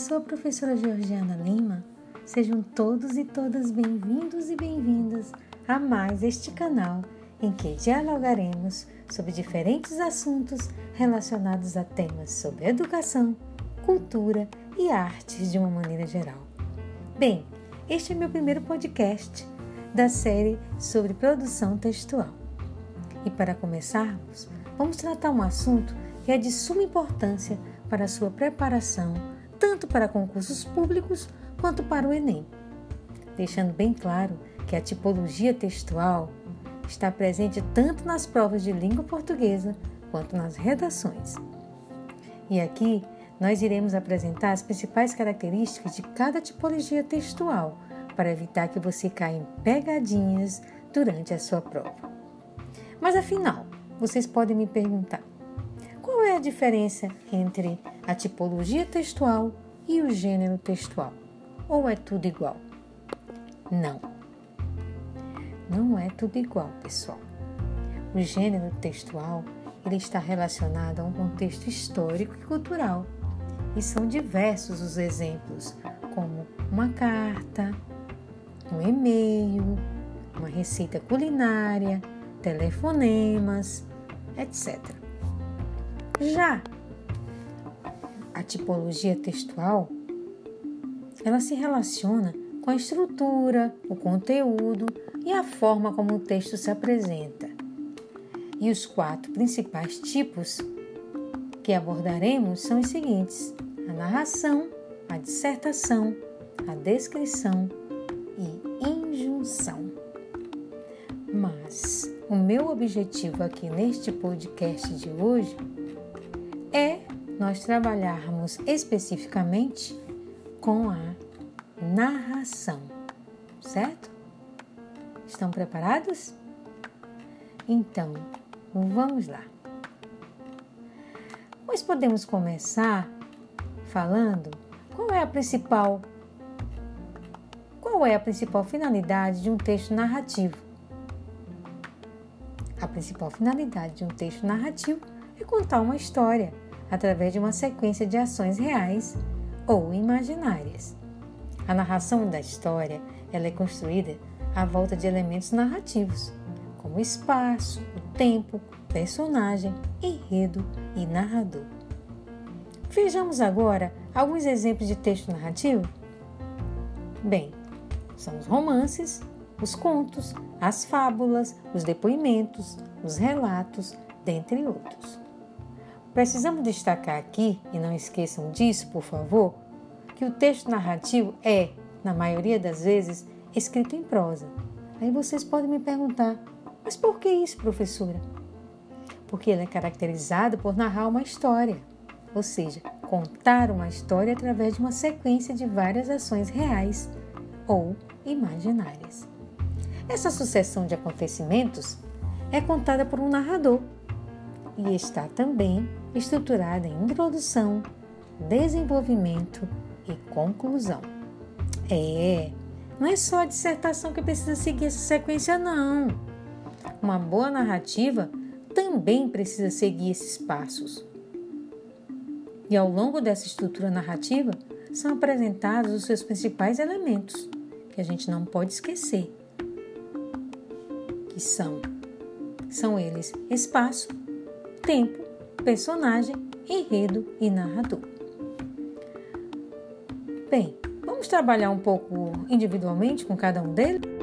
sou a professora Georgiana Lima. Sejam todos e todas bem-vindos e bem-vindas a mais este canal em que dialogaremos sobre diferentes assuntos relacionados a temas sobre educação, cultura e artes de uma maneira geral. Bem, este é meu primeiro podcast da série sobre produção textual. E para começarmos, vamos tratar um assunto que é de suma importância para a sua preparação, tanto para concursos públicos quanto para o Enem. Deixando bem claro que a tipologia textual está presente tanto nas provas de língua portuguesa quanto nas redações. E aqui nós iremos apresentar as principais características de cada tipologia textual para evitar que você caia em pegadinhas durante a sua prova. Mas afinal, vocês podem me perguntar: qual é a diferença entre a tipologia textual e o gênero textual? Ou é tudo igual? Não. Não é tudo igual, pessoal. O gênero textual ele está relacionado a um contexto histórico e cultural. E são diversos os exemplos, como uma carta, um e-mail, uma receita culinária, telefonemas, etc. Já a tipologia textual, ela se relaciona com a estrutura, o conteúdo e a forma como o texto se apresenta. E os quatro principais tipos que abordaremos são os seguintes: a narração, a dissertação, a descrição e injunção. Mas o meu objetivo aqui neste podcast de hoje nós trabalharmos especificamente com a narração, certo? Estão preparados? Então, vamos lá. Nós podemos começar falando qual é a principal qual é a principal finalidade de um texto narrativo. A principal finalidade de um texto narrativo é contar uma história através de uma sequência de ações reais ou imaginárias. A narração da história ela é construída à volta de elementos narrativos, como espaço, o tempo, personagem, enredo e narrador. Vejamos agora alguns exemplos de texto narrativo. Bem, são os romances, os contos, as fábulas, os depoimentos, os relatos, dentre outros. Precisamos destacar aqui, e não esqueçam disso, por favor, que o texto narrativo é, na maioria das vezes, escrito em prosa. Aí vocês podem me perguntar, mas por que isso, professora? Porque ele é caracterizado por narrar uma história, ou seja, contar uma história através de uma sequência de várias ações reais ou imaginárias. Essa sucessão de acontecimentos é contada por um narrador e está também estruturada em introdução, desenvolvimento e conclusão. É, não é só a dissertação que precisa seguir essa sequência, não. Uma boa narrativa também precisa seguir esses passos. E ao longo dessa estrutura narrativa são apresentados os seus principais elementos, que a gente não pode esquecer, que são são eles espaço, tempo, personagem, enredo e narrador. Bem, vamos trabalhar um pouco individualmente com cada um deles?